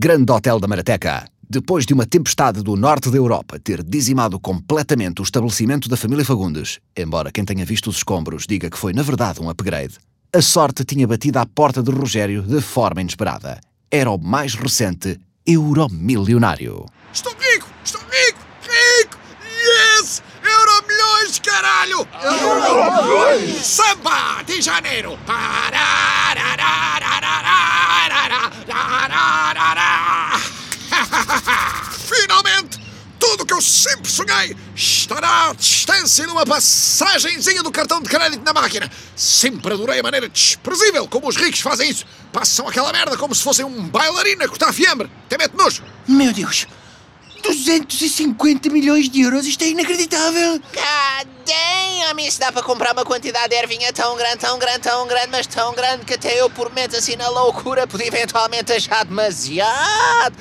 Grande Hotel da Marateca. Depois de uma tempestade do norte da Europa ter dizimado completamente o estabelecimento da família Fagundes, embora quem tenha visto os escombros diga que foi na verdade um upgrade, a sorte tinha batido à porta de Rogério de forma inesperada. Era o mais recente Euromilionário. Estou rico! Estou rico! Rico! Yes! Euro milhões, caralho! Euro milhões! Samba de janeiro! Finalmente! Eu sempre sonhei estará à distância de uma passagenzinha do cartão de crédito na máquina. Sempre adorei a maneira desprezível como os ricos fazem isso. Passam aquela merda como se fossem um bailarino a cortar fiambre. Até mete nojo. Meu Deus! 250 milhões de euros, isto é inacreditável! God damn! Isso dá para comprar uma quantidade de ervinha tão grande, tão grande, tão grande, mas tão grande que até eu, por menos assim na loucura, podia eventualmente achar demasiado.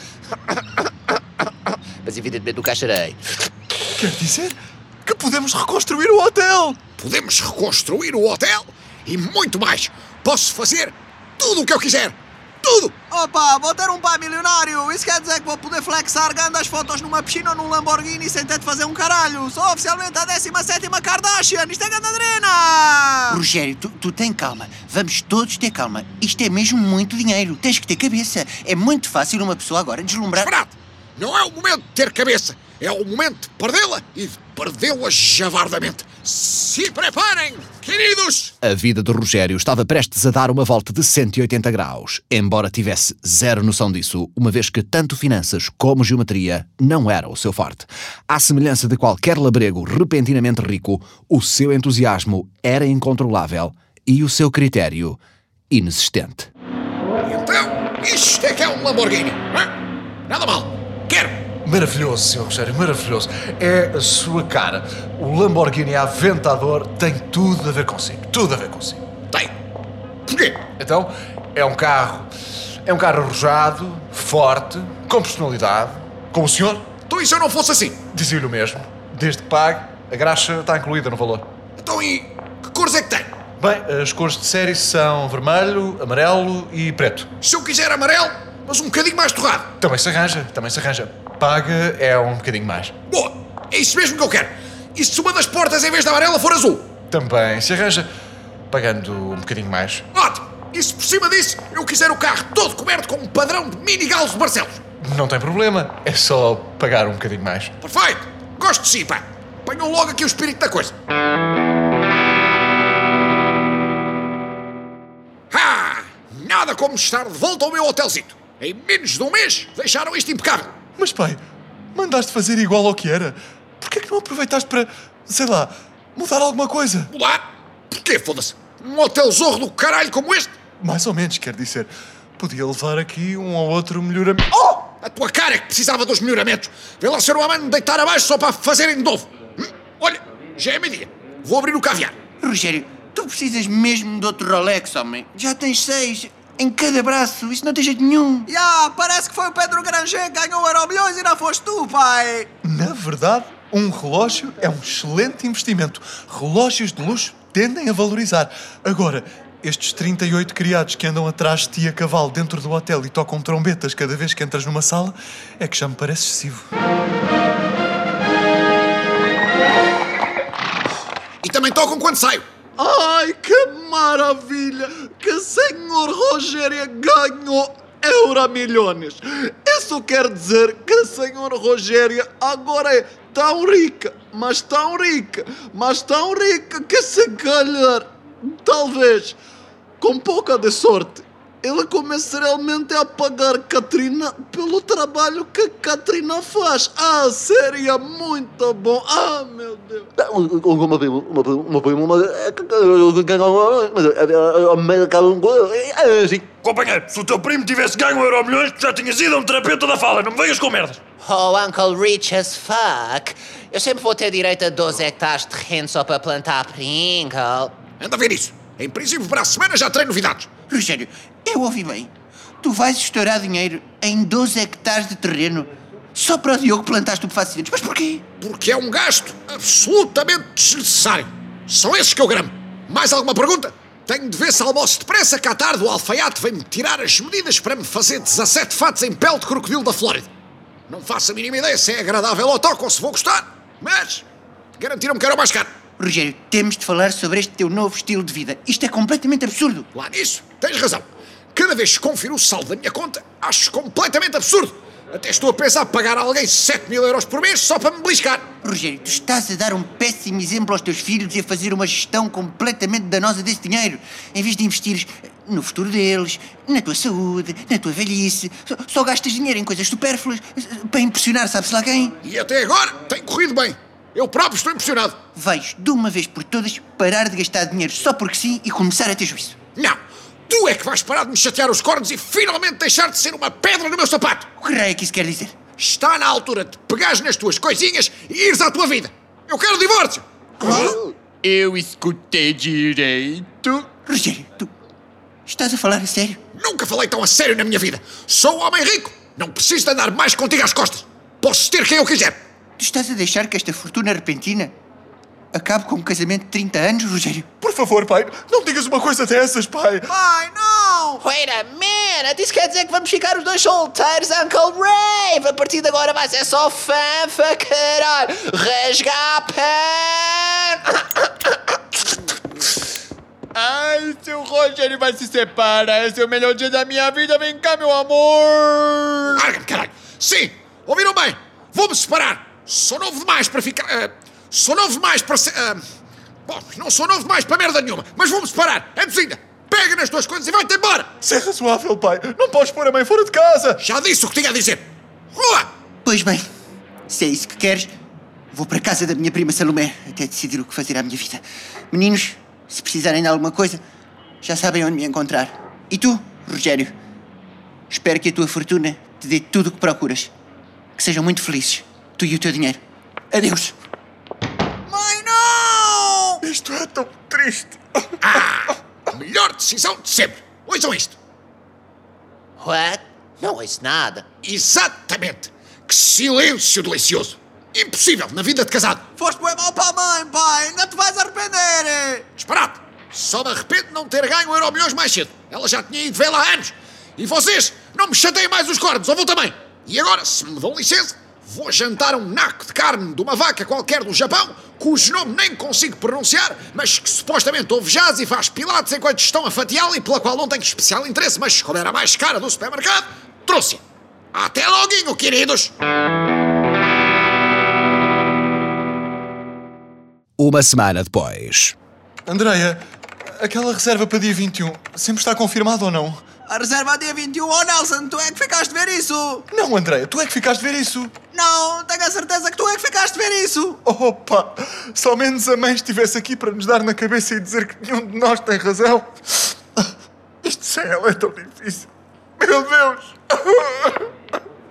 Mas evidentemente nunca acharei. Quer dizer que podemos reconstruir o hotel! Podemos reconstruir o hotel e muito mais. Posso fazer tudo o que eu quiser. Tudo! Opa, vou ter um pai milionário! Isso quer dizer que vou poder flexar grandes fotos numa piscina ou num Lamborghini sem ter de fazer um caralho! Sou oficialmente a 17 Kardashian! Isto é ganadrena! Rogério, tu, tu tem calma. Vamos todos ter calma. Isto é mesmo muito dinheiro. Tens que ter cabeça. É muito fácil uma pessoa agora deslumbrar. Esperado! Não é o momento de ter cabeça. É o momento de perdê-la e de perdê-la javardamente. Se preparem, queridos! A vida de Rogério estava prestes a dar uma volta de 180 graus, embora tivesse zero noção disso, uma vez que tanto finanças como geometria não era o seu forte. À semelhança de qualquer labrego repentinamente rico, o seu entusiasmo era incontrolável e o seu critério inexistente. Então, isto é que é um Lamborghini. hã? Nada mal. Maravilhoso, Sr. Rogério, maravilhoso. É a sua cara. O Lamborghini Aventador tem tudo a ver consigo. Tudo a ver consigo. Tem. Porquê? Então, é um carro. É um carro arrojado, forte, com personalidade. Como o senhor? Então e se eu não fosse assim? Dizia-lhe o mesmo. Desde que pague, a graxa está incluída no valor. Então e que cores é que tem? Bem, as cores de série são vermelho, amarelo e preto. Se eu quiser amarelo, mas um bocadinho mais torrado. Também se arranja, também se arranja. Paga é um bocadinho mais. Boa. É isso mesmo que eu quero. E se uma das portas, em vez de amarela, for azul? Também se arranja, pagando um bocadinho mais. Ótimo. E se por cima disso, eu quiser o carro todo coberto com um padrão de mini galos de Barcelos? Não tem problema, é só pagar um bocadinho mais. Perfeito. Gosto de si, pá. Ponham logo aqui o espírito da coisa. Ah! Nada como estar de volta ao meu hotelzito. Em menos de um mês, deixaram isto impecável. Mas pai, mandaste fazer igual ao que era. Porquê é que não aproveitaste para, sei lá, mudar alguma coisa? Mudar? Porquê, foda-se? Um hotel zorro do caralho como este? Mais ou menos, quer dizer. Podia levar aqui um ou outro melhoramento. Oh! A tua cara é que precisava dos melhoramentos. Vê lá se eu não a mando deitar abaixo só para fazerem de novo. Hum? Olha, já é meio-dia. Vou abrir o caviar. Rogério, tu precisas mesmo de outro Rolex, homem. Já tens seis em cada braço. Isso não tem jeito nenhum. Ya, parece que foi o Pedro Granger que ganhou o Euro milhões e não foste tu, pai! Na verdade, um relógio é um excelente investimento. Relógios de luxo tendem a valorizar. Agora, estes 38 criados que andam atrás de ti a cavalo dentro do hotel e tocam trombetas cada vez que entras numa sala, é que já me parece excessivo. E também tocam quando saio. Ai, que maravilha! Que senhor Rogério ganhou Euro milhões! Isso quer dizer que a senhora Rogéria agora é tão rica, mas tão rica, mas tão rica que se calhar, talvez, com pouca de sorte, ele comece realmente a pagar Katrina pelo trabalho que Katrina faz. Ah, seria muito bom. Ah, meu Deus. Uma prima, uma prima, uma prima, uma Sim. Companheiro, se o teu primo tivesse ganho um euro milhões, já tinhas ido a um terapeuta da fala, não me venhas com merdas. Oh, Uncle Rich as fuck. Eu sempre vou ter direito a 12 hectares de terreno só para plantar Pringle. Anda a ver isso. Em princípio, para a semana já terei novidades. Rogério, eu ouvi bem. Tu vais estourar dinheiro em 12 hectares de terreno só para o Diogo plantar estupefacientes. Mas porquê? Porque é um gasto absolutamente desnecessário. São esses que eu gramo. Mais alguma pergunta? Tenho de ver se almoço depressa que à tarde o alfaiate vem-me tirar as medidas para me fazer 17 fatos em pele de crocodilo da Flórida. Não faço a mínima ideia se é agradável ao toque ou se vou gostar, mas garantiram-me que era o mais caro. Rogério, temos de falar sobre este teu novo estilo de vida. Isto é completamente absurdo. Lá nisso, tens razão. Cada vez que confiro o saldo da minha conta, acho completamente absurdo. Até estou a pensar pagar a alguém 7 mil euros por mês só para me beliscar. Rogério, tu estás a dar um péssimo exemplo aos teus filhos e a fazer uma gestão completamente danosa desse dinheiro. Em vez de investires no futuro deles, na tua saúde, na tua velhice, só, só gastas dinheiro em coisas supérfluas para impressionar, sabe-se lá quem? E até agora tem corrido bem. Eu próprio estou impressionado. Vais, de uma vez por todas, parar de gastar dinheiro só porque sim e começar a ter juízo. Não, tu é que vais parar de me chatear os cornos e finalmente deixar de ser uma pedra no meu sapato. O que raio é que isso quer dizer? Está na altura de pegares nas tuas coisinhas e ires à tua vida. Eu quero divórcio. Eu escutei direito. Rogério, tu estás a falar a sério? Nunca falei tão a sério na minha vida. Sou um homem rico. Não preciso de andar mais contigo às costas. Posso ter quem eu quiser. Tu estás a deixar que esta fortuna repentina acabe com um casamento de 30 anos, Rogério? Por favor, pai, não digas uma coisa dessas, pai. Pai, não! Wait a minute! Isso quer dizer que vamos ficar os dois solteiros, Uncle Rave! A partir de agora vai ser só fanfa, caralho! Rasgar Ai, seu Rogério vai se separar. Esse é o melhor dia da minha vida. Vem cá, meu amor. Larga-me, caralho. Sim, ouviram bem? Vou-me separar. Sou novo demais para ficar... ah, sou novo demais para ser... ah, bom, não sou novo demais para merda nenhuma, mas vou-me separar. Antes ainda, pega nas tuas coisas e vai-te embora. Isso é razoável, pai. Não podes pôr a mãe fora de casa. Já disse o que tinha a dizer. Rua! Pois bem, se é isso que queres, vou para a casa da minha prima Salomé até decidir o que fazer à minha vida. Meninos, se precisarem de alguma coisa, já sabem onde me encontrar. E tu, Rogério, espero que a tua fortuna te dê tudo o que procuras. Que sejam muito felizes, tu e o teu dinheiro. Adeus. Mãe, não! Isto é tão triste. A melhor decisão de sempre. Ouçam isto. What? Não ouço nada. Exatamente. Que silêncio delicioso. Impossível na vida de casado. Foste bem mal para a mãe, pai. Ainda te vais arrepender. Disparate! Só me arrependo de não ter ganho o Euro Milhões mais cedo. Ela já tinha ido vê-la há anos. E vocês não me chateiem mais os cornos, ou vou também. E agora, se me dão licença, vou jantar um naco de carne de uma vaca qualquer do Japão, cujo nome nem consigo pronunciar, mas que supostamente ouve jazz e faz pilates enquanto estão a fatiá-la e pela qual não tenho especial interesse, mas como era a mais cara do supermercado, trouxe-a. Até logo, queridos! Uma semana depois. Andreia, aquela reserva para dia 21 sempre está confirmada ou não? A reserva a dia 21. Oh, Nelson, tu é que ficaste de ver isso. Não, Andreia, tu é que ficaste de ver isso. Não, tenho a certeza que tu é que ficaste de ver isso. Opa, se ao menos a mãe estivesse aqui para nos dar na cabeça e dizer que nenhum de nós tem razão. Isto sem ela é tão difícil. Meu Deus!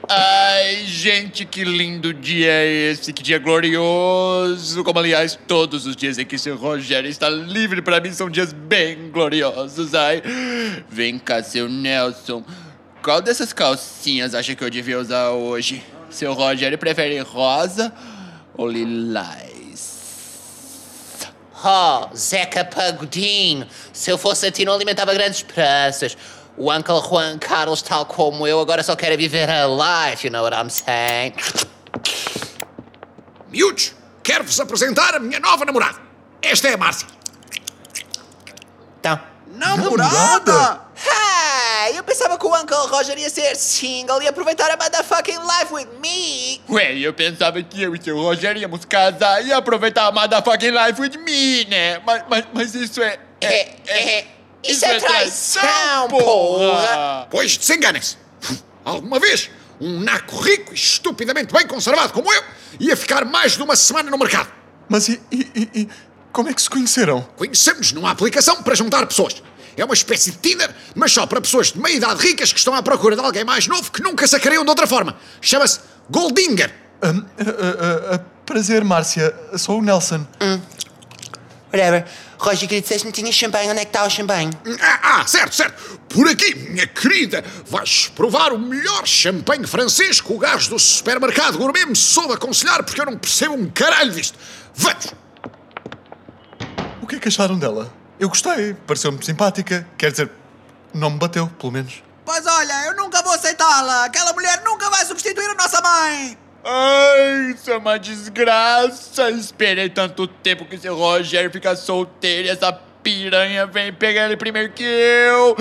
Ai, gente, que lindo dia é esse, que dia glorioso. Como, aliás, todos os dias em que seu Rogério está livre para mim são dias bem gloriosos. Ai, vem cá, seu Nelson. Qual dessas calcinhas acha que eu devia usar hoje? Seu Rogério prefere rosa ou lilás? Oh, Zeca Pagodinho. Se eu fosse a ti, não alimentava grandes esperanças. O Uncle Juan Carlos, tal como eu, agora só quer viver a life, you know what I'm saying? Miúdos, quero-vos apresentar a minha nova namorada. Esta é a Márcia. Então, Namorada? Hey, eu pensava que o Uncle Roger ia ser single e aproveitar a motherfucking life with me. Ué, eu pensava que eu e seu Rogério íamos casar e aproveitar a motherfucking life with me, né? Mas, mas, mas isso é... É, é, isso é traição, porra. Pois desenganem-se. Alguma vez, um naco rico e estupidamente bem conservado como eu ia ficar mais de uma semana no mercado. Mas e, e- e- e como é que se conheceram? Conhecemos numa aplicação para juntar pessoas. É uma espécie de Tinder, mas só para pessoas de meia idade ricas que estão à procura de alguém mais novo que nunca sacariam de outra forma. Chama-se Goldinger. Hum, ah, ah, ah, prazer, Márcia. Sou o Nelson. whatever. Roger, queria disseste-me que tinha champanhe. Onde é que está o champanhe? Ah, ah, certo, certo. Por aqui, minha querida, vais provar o melhor champanhe francês que o gajo do supermercado gourmet me soube aconselhar porque eu não percebo um caralho disto. Vamos! O que é que acharam dela? Eu gostei, pareceu-me simpática. Quer dizer, não me bateu, pelo menos. Pois olha, eu nunca vou aceitá-la. Aquela mulher nunca vai substituir a nossa mãe. Ai, isso é uma desgraça. Esperei tanto tempo que esse Rogério fica solteiro e essa piranha vem pegar ele primeiro que eu.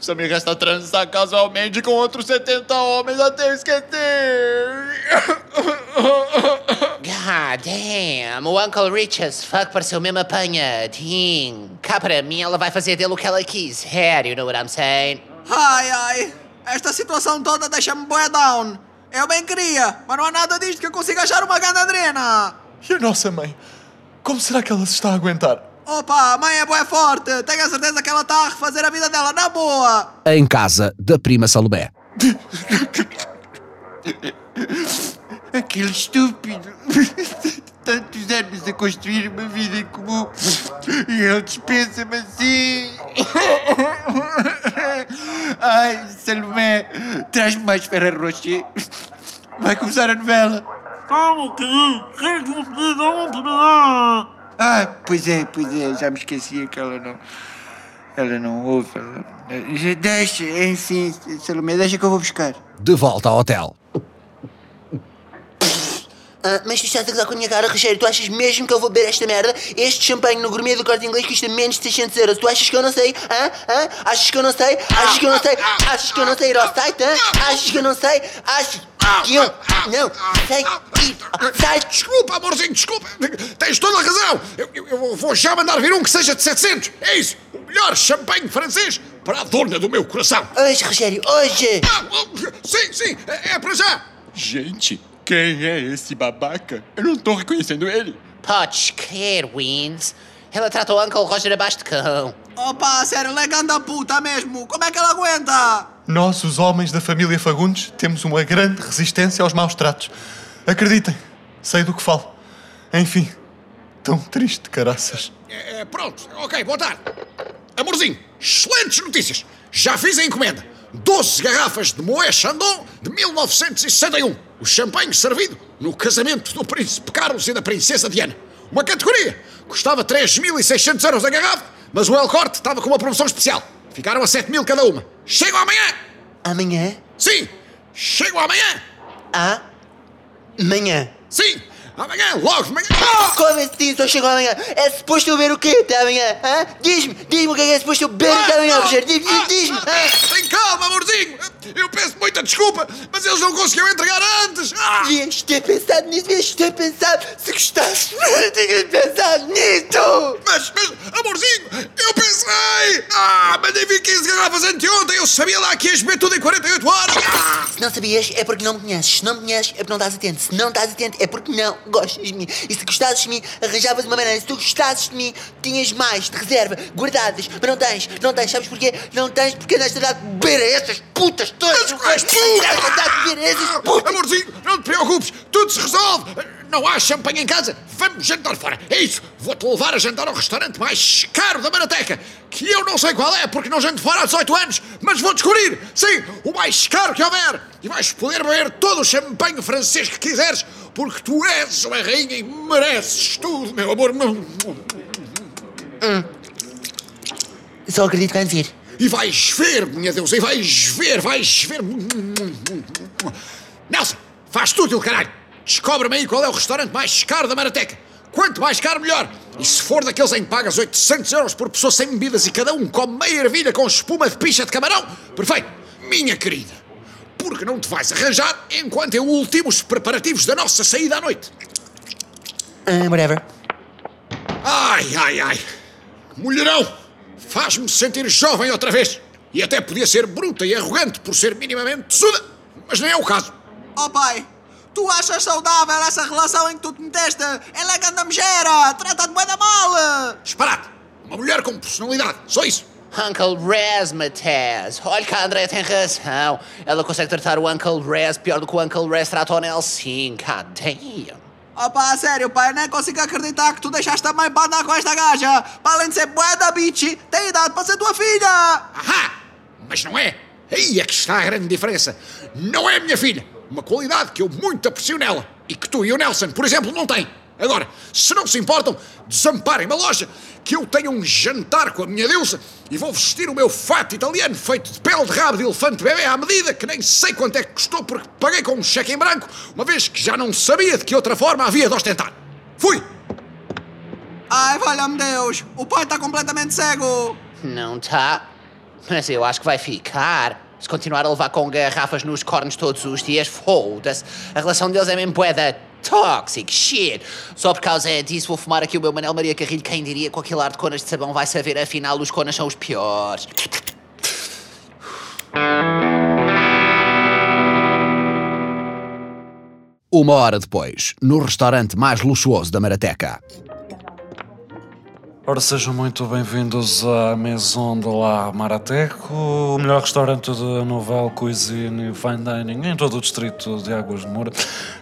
Só me resta transar casualmente com outros 70 homens até eu esquecer. God damn, o Uncle Rich as fuck pareceu mesmo apanhadinho. Cá para mim, ela vai fazer dele o que ela quiser, you know what I'm saying? Ai, ai. Esta situação toda deixa-me bué down. Eu bem queria, mas não há nada disto que eu consiga achar uma gandadrena. E a nossa mãe? Como será que ela se está a aguentar? Opa, a mãe é bué forte. Tenho a certeza que ela está a refazer a vida dela na boa. Em casa da prima Salomé. Aquele estúpido. Tantos anos a construir uma vida em comum. E ele dispensa-me assim. Ai, Salomé, traz-me mais Ferreiro Rocher. Vai começar a novela. Calma, querido. Quem que me pediu? Ah, pois é, pois é, já me esquecia que ela não. Ela não ouve. Ela... Deixa, enfim, Salomé, deixa que eu vou buscar. De volta ao hotel. Ah, mas tu estás a gozar com a minha cara, Rogério. Tu achas mesmo que eu vou beber esta merda? Este champanhe no gourmet do corte inglês custa menos de 600 euros. Tu achas que eu não sei? Hã? Hã? Achas que eu não sei? Achas que eu não sei? Achas que eu não sei ir ao site? Hã? Achas que eu não sei? Achas que eu não sei ir ao site? Desculpa, amorzinho, desculpa. Tens toda a razão. Eu, eu- eu vou já mandar vir um que seja de 700. É isso. O melhor champanhe francês para a dona do meu coração. Hoje, Rogério, hoje! Ah, sim, sim, é, é para já. Gente, quem é esse babaca? Eu não tô reconhecendo ele. Podes crer, Wins. Ela trata o Uncle Roger abaixo de cão. Opa, sério, ela é ganda puta mesmo. Como é que ela aguenta? Nós, os homens da família Fagundes, temos uma grande resistência aos maus tratos. Acreditem, sei do que falo. Enfim, tão triste, caraças. É, é, pronto, ok, boa tarde. Amorzinho, excelentes notícias. Já fiz a encomenda. 12 garrafas de Moët Chandon de 1961. O champanhe servido no casamento do príncipe Carlos e da princesa Diana. Uma categoria. Custava 3.600 euros a garrafa, mas o El Corte estava com uma promoção especial. Ficaram a 7 mil cada uma. Chegam amanhã! Amanhã? Sim! Chegam amanhã! Amanhã. Sim! Amanhã, logo de manhã! Ah! Como assim só chegou amanhã? É suposto eu ver o quê até amanhã? Hã? Diz-me, diz-me o que é que é suposto eu ver até amanhã, Rogério. Diz-me, diz-me. Tem calma, amorzinho! Eu peço muita desculpa, mas eles não conseguiram entregar antes! Ah! Devias ter pensado nisso, devias ter pensado. Se gostasse, tinhas pensado nisso. Mas, mas, amorzinho, eu pensei! Ah, mandei vir 15 garrafas anteontem, eu sabia lá que ias beber tudo em 48 horas! Ah! Se não sabias, é porque não me conheces. Se não me conheces, é porque não estás atento. Se não estás atento, é porque não gostas de mim. E se gostasses de mim, arranjavas uma maneira. Se tu gostasses de mim, tinhas mais de reserva, guardadas. Mas não tens, não tens. Sabes porquê? Não tens porque andaste a dar de beber a essas putas todas. Andaste a dar de beber a essas putas. Amorzinho, não te preocupes, tudo se resolve! Não há champanhe em casa, vamos jantar fora! É isso, vou-te levar a jantar ao restaurante mais caro da Marateca, que eu não sei qual é, porque não janto fora há 18 anos, mas vou descobrir! Sim, o mais caro que houver! E vais poder beber todo o champanhe francês que quiseres, porque tu és uma rainha e mereces tudo, meu amor! Só acredito quando vir. E vais ver, minha Deus, e vais ver, vais ver. Nelson, faz tudo, ele caralho. Descobre-me aí qual é o restaurante mais caro da Marateca. Quanto mais caro, melhor. E se for daqueles em que pagas 800 euros por pessoa sem bebidas e cada um come meia ervilha com espuma de picha de camarão, perfeito. Minha querida, porque não te vais arranjar enquanto eu ultimo os preparativos da nossa saída à noite. Ah, whatever. Ai, ai, ai. Mulherão, faz-me sentir jovem outra vez. E até podia ser bruta e arrogante por ser minimamente tesuda, mas não é o caso. Oh pai, tu achas saudável essa relação em que tu te meteste? Ela é ganda megera, trata-te bué da mal. Disparate. Uma mulher com personalidade, só isso. Uncle Razmataz. Olha que a André tem razão. Ela consegue tratar o Uncle Raz pior do que o Uncle Raz trata o Nelson. God damn. Oh pá, sério, pai, nem consigo acreditar que tu deixaste a mãe para andar com esta gaja. Para além de ser bué da bitch, tem idade para ser tua filha. Ahá! Mas não é. Aí é que está a grande diferença. Não é minha filha. Uma qualidade que eu muito aprecio nela. E que tu e o Nelson, por exemplo, não têm. Agora, se não se importam, desamparem-me a loja, que eu tenho um jantar com a minha deusa e vou vestir o meu fato italiano feito de pele de rabo de elefante bebê à medida, que nem sei quanto é que custou porque paguei com um cheque em branco, uma vez que já não sabia de que outra forma havia de ostentar. Fui! Ai, valha-me Deus! O pai está completamente cego! Não tá. Mas eu acho que vai ficar. Se continuar a levar com garrafas nos cornos todos os dias, foda-se. A relação deles é mesmo poeda toxic, shit. Só por causa disso vou fumar aqui o meu Manel Maria Carrilho. Quem diria com aquele ar de conas de sabão vai saber, afinal, os conas são os piores. Uma hora depois, no restaurante mais luxuoso da Marateca. Ora, sejam muito bem-vindos à Maison de la Marateco, o melhor restaurante de Nouvelle Cuisine e Fine Dining em todo o distrito de Águas de Moura.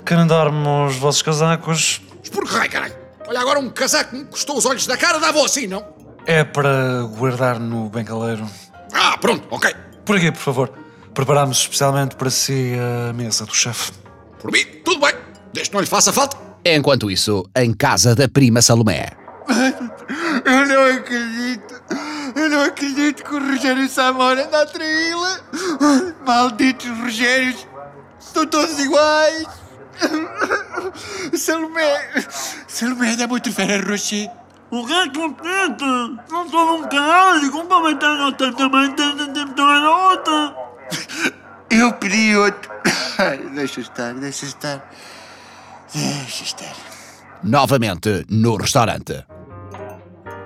Querem dar-me os vossos casacos? Por que raio, caralho? Olha, agora um casaco que me custou os olhos da cara dava assim, não? É para guardar no bengaleiro. Ah, pronto, ok. Por aqui, por favor. Preparámos especialmente para si a mesa do chefe. Por mim, tudo bem. Desde que não lhe faça falta. Enquanto isso, em casa da prima Salomé. Eu não acredito. Eu não acredito que o Rogério Samora anda a traí-la. Malditos Rogérios. Estão todos iguais. Salomé. Salomé dá muito fera, Rocher. O que é que acontece? Não sou um caralho. Como vai ter nota também? Tem tempo de outra. Eu pedi outro. Deixa estar, deixa estar. Deixa estar. Novamente no restaurante.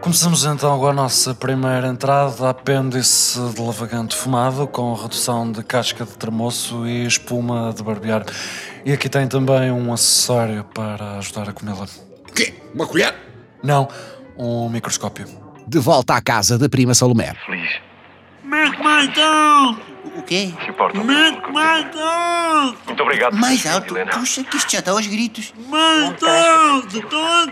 Começamos então com a nossa primeira entrada, apêndice de lavagante fumado, com redução de casca de termoço e espuma de barbear. E aqui tem também um acessório para ajudar a comê-la. O quê? Uma colher? Não, um microscópio. De volta à casa da prima Salomé. Feliz. Mete mais alto! O quê? Se importa? Mete mais alto! Muito obrigado. Mais alto? Helena. Puxa, que isto já está aos gritos. Mais alto! Estou a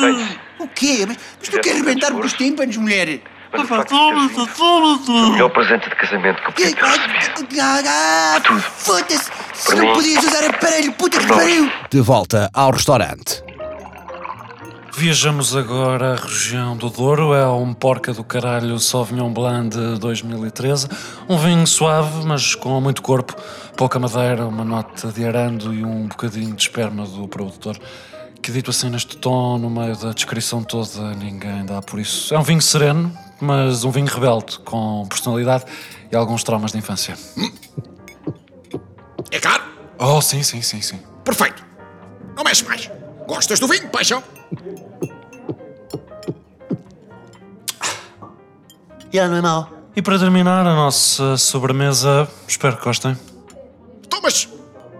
Bem, O quê? Mas, mas tu queres rebentar-me com os tímpanos, mulher? mas o melhor presente de casamento que eu podia ter recebido. Ah, ah, tudo. Foda-se! Se não podias usar aparelho, puta que pariu! De volta ao restaurante. Viajamos agora à região do Douro, é um porca do caralho Sauvignon Blanc de 2013. Um vinho suave, mas com muito corpo, pouca madeira, uma nota de arando e um bocadinho de esperma do produtor. Que dito assim neste tom, no meio da descrição toda, ninguém dá por isso. É um vinho sereno, mas um vinho rebelde, com personalidade e alguns traumas de infância. É caro? Oh, sim, sim, sim, sim. Perfeito. Não mexe mais. Gostas do vinho, paixão? Já não é mau. E para terminar a nossa sobremesa, espero que gostem. Então, mas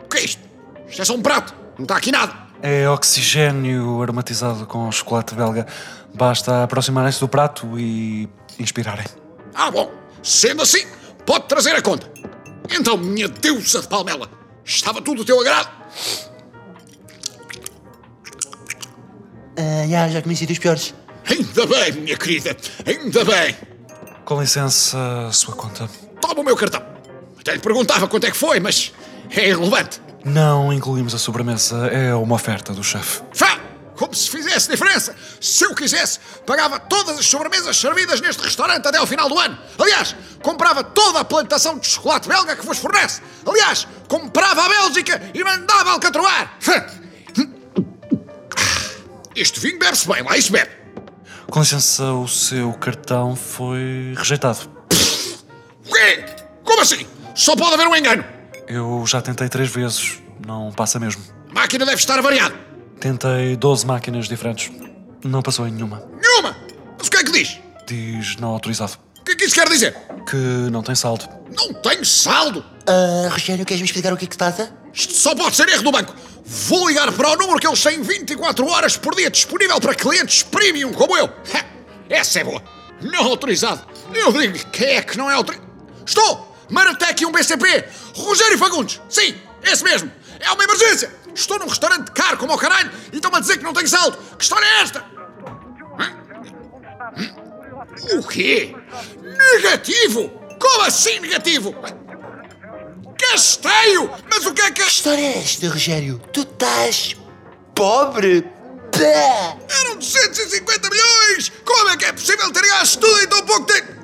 o que é isto? Isto é só um prato. Não está aqui nada. É oxigênio aromatizado com chocolate belga. Basta aproximarem-se do prato e inspirarem. Ah, bom. Sendo assim, pode trazer a conta. Então, minha deusa de palmela, estava tudo do teu agrado? Ah, já, já comecei dos piores. Ainda bem, minha querida. Ainda bem. Com licença, a sua conta. Toma o meu cartão. Até lhe perguntava quanto é que foi, mas é irrelevante. Não incluímos a sobremesa, é uma oferta do chefe. Fá! Como se fizesse diferença! Se eu quisesse, pagava todas as sobremesas servidas neste restaurante até ao final do ano. Aliás, comprava toda a plantação de chocolate belga que vos fornece. Aliás, comprava a Bélgica e mandava alcatroar. Fá! Este vinho bebe-se bem, lá isso bebe. Com licença, o seu cartão foi rejeitado. O quê? Como assim? Só pode haver um engano. Eu já tentei três vezes, não passa mesmo. A máquina deve estar variada. Tentei 12 máquinas diferentes, não passou em nenhuma. Nenhuma! Mas o que é que diz? Diz não autorizado. O que é que isso quer dizer? Que não tem saldo. Não tenho saldo! Ah, Rogério, queres-me explicar o que é que se passa? Isto só pode ser erro do banco. Vou ligar para o número que eles têm 24 horas por dia disponível para clientes premium como eu. Ha, Essa é boa. Não autorizado. Eu digo quem é que não é autorizado. Estou! Maratec e um BCP. Rogério Fagundes. Sim, esse mesmo. É uma emergência. Estou num restaurante caro como o caralho e estão-me a dizer que não tenho saldo. Que história é esta? O quê? Negativo? Como assim negativo? Casteio! Mas o que é que... Que história é esta, Rogério? Tu estás pobre? Eram 250 milhões! Como é que é possível ter gasto tudo em tão pouco tempo?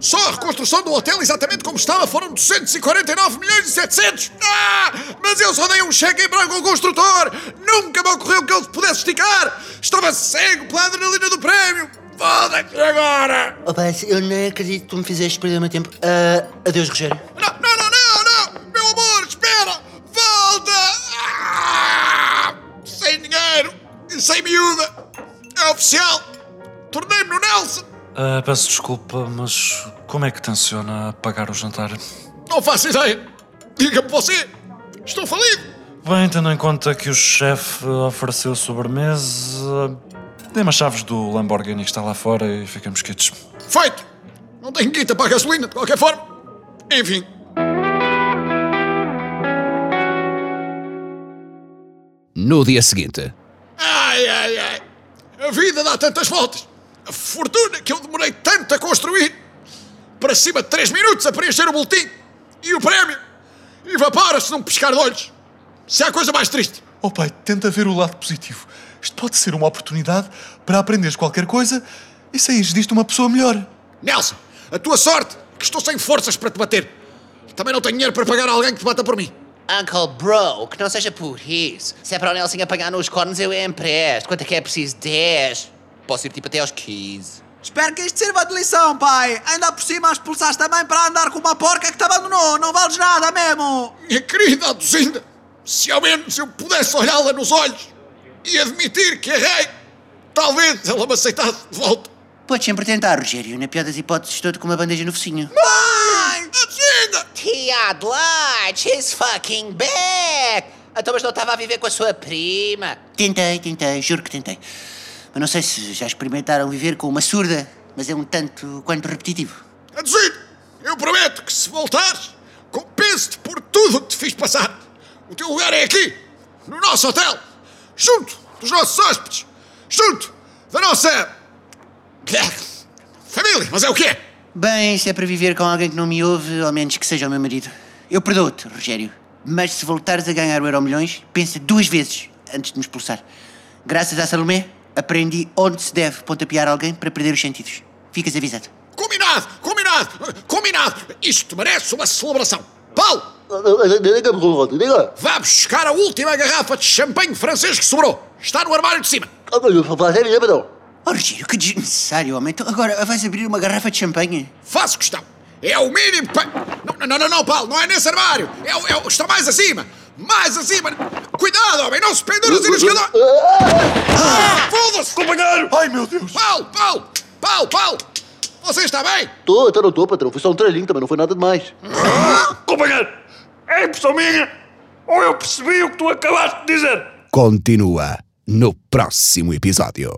Só a reconstrução do hotel, exatamente como estava, foram 249 milhões e 700! Ah! Mas eu só dei um cheque em branco ao construtor! Nunca me ocorreu que ele se pudesse esticar! Estava cego pela adrenalina do prémio! Foda-se agora! Oh, pai, eu não acredito que tu me fizeste perder o meu tempo. Ah, adeus, Rogério. Não, não, não, não, não! Meu amor, espera! Volta! Ah! Sem dinheiro sem miúda! É oficial! Tornei-me no Nelson! Ah, peço desculpa, mas como é que tenciona pagar o jantar? Não faço ideia! Diga-me você! Estou falido! Bem, tendo em conta que o chefe ofereceu sobremesa, dê-me as chaves do Lamborghini que está lá fora e ficamos quites. Feito! Não tenho guita para a gasolina, de qualquer forma. Enfim. No dia seguinte, Ai, ai, ai. A vida dá tantas voltas. A fortuna que eu demorei tanto a construir. Para cima de 3 minutos a preencher o boletim. E o prémio. Evapora-se num piscar de olhos. Se há coisa mais triste. Oh pai, tenta ver o lado positivo. Isto pode ser uma oportunidade para aprenderes qualquer coisa e saíres disto uma pessoa melhor. Nelson, a tua sorte é que estou sem forças para te bater. Também não tenho dinheiro para pagar alguém que te bata por mim. Uncle Bro, que não seja por isso. Se é para o Nelson apanhar nos cornos, eu empresto. Quanto é que é preciso? 10. Posso ir tipo até aos 15. Espero que isto sirva de lição, pai. Ainda por cima expulsaste também para andar com uma porca que te abandonou. Não vales nada mesmo. Minha querida Aduzinda, se ao menos eu pudesse olhá-la nos olhos e admitir que errei, talvez ela me aceitasse de volta. Podes sempre tentar, Rogério. Na pior das hipóteses, estou-te com uma bandeja no focinho. Mãe! Aduzinda! Tia Adelaide, he's fucking back! Então, mas não estava a viver com a sua prima. Tentei, tentei, juro que tentei. Mas não sei se já experimentaram viver com uma surda, mas é um tanto quanto repetitivo. Aduzinda, eu prometo que se voltares, compenso-te por tudo o que te fiz passar. O teu lugar é aqui, no nosso hotel, junto dos nossos hóspedes, junto da nossa. família, mas é o quê? Bem, se é para viver com alguém que não me ouve, ao menos que seja o meu marido. Eu perdoo-te, Rogério. Mas se voltares a ganhar o Euro Milhões, pensa duas vezes antes de me expulsar. Graças à Salomé, aprendi onde se deve pontapear alguém para perder os sentidos. Ficas avisado. Combinado, combinado, combinado. Isto merece uma celebração. Paulo, diga. vá buscar a última garrafa de champanhe francês que sobrou. Está no armário de cima. Fazer minha não. Oh, Rogério, que desnecessário, homem. Então agora vais abrir uma garrafa de champanhe? Faço questão. É o mínimo pa... Não, não, não, não, Paulo, não é nesse armário. É, é, o- está mais acima. Mais acima! Cuidado, homem! Não se pendura no escadão! Ah, Foda-se! Companheiro! Ai, meu Deus! Pau, pau! Pau, pau! Você está bem? Tô, tá até não tô, patrão. Foi só um trelinho, também, não foi nada demais. Ah, companheiro! É impressão minha! Ou eu percebi o que tu acabaste de dizer? Continua no próximo episódio.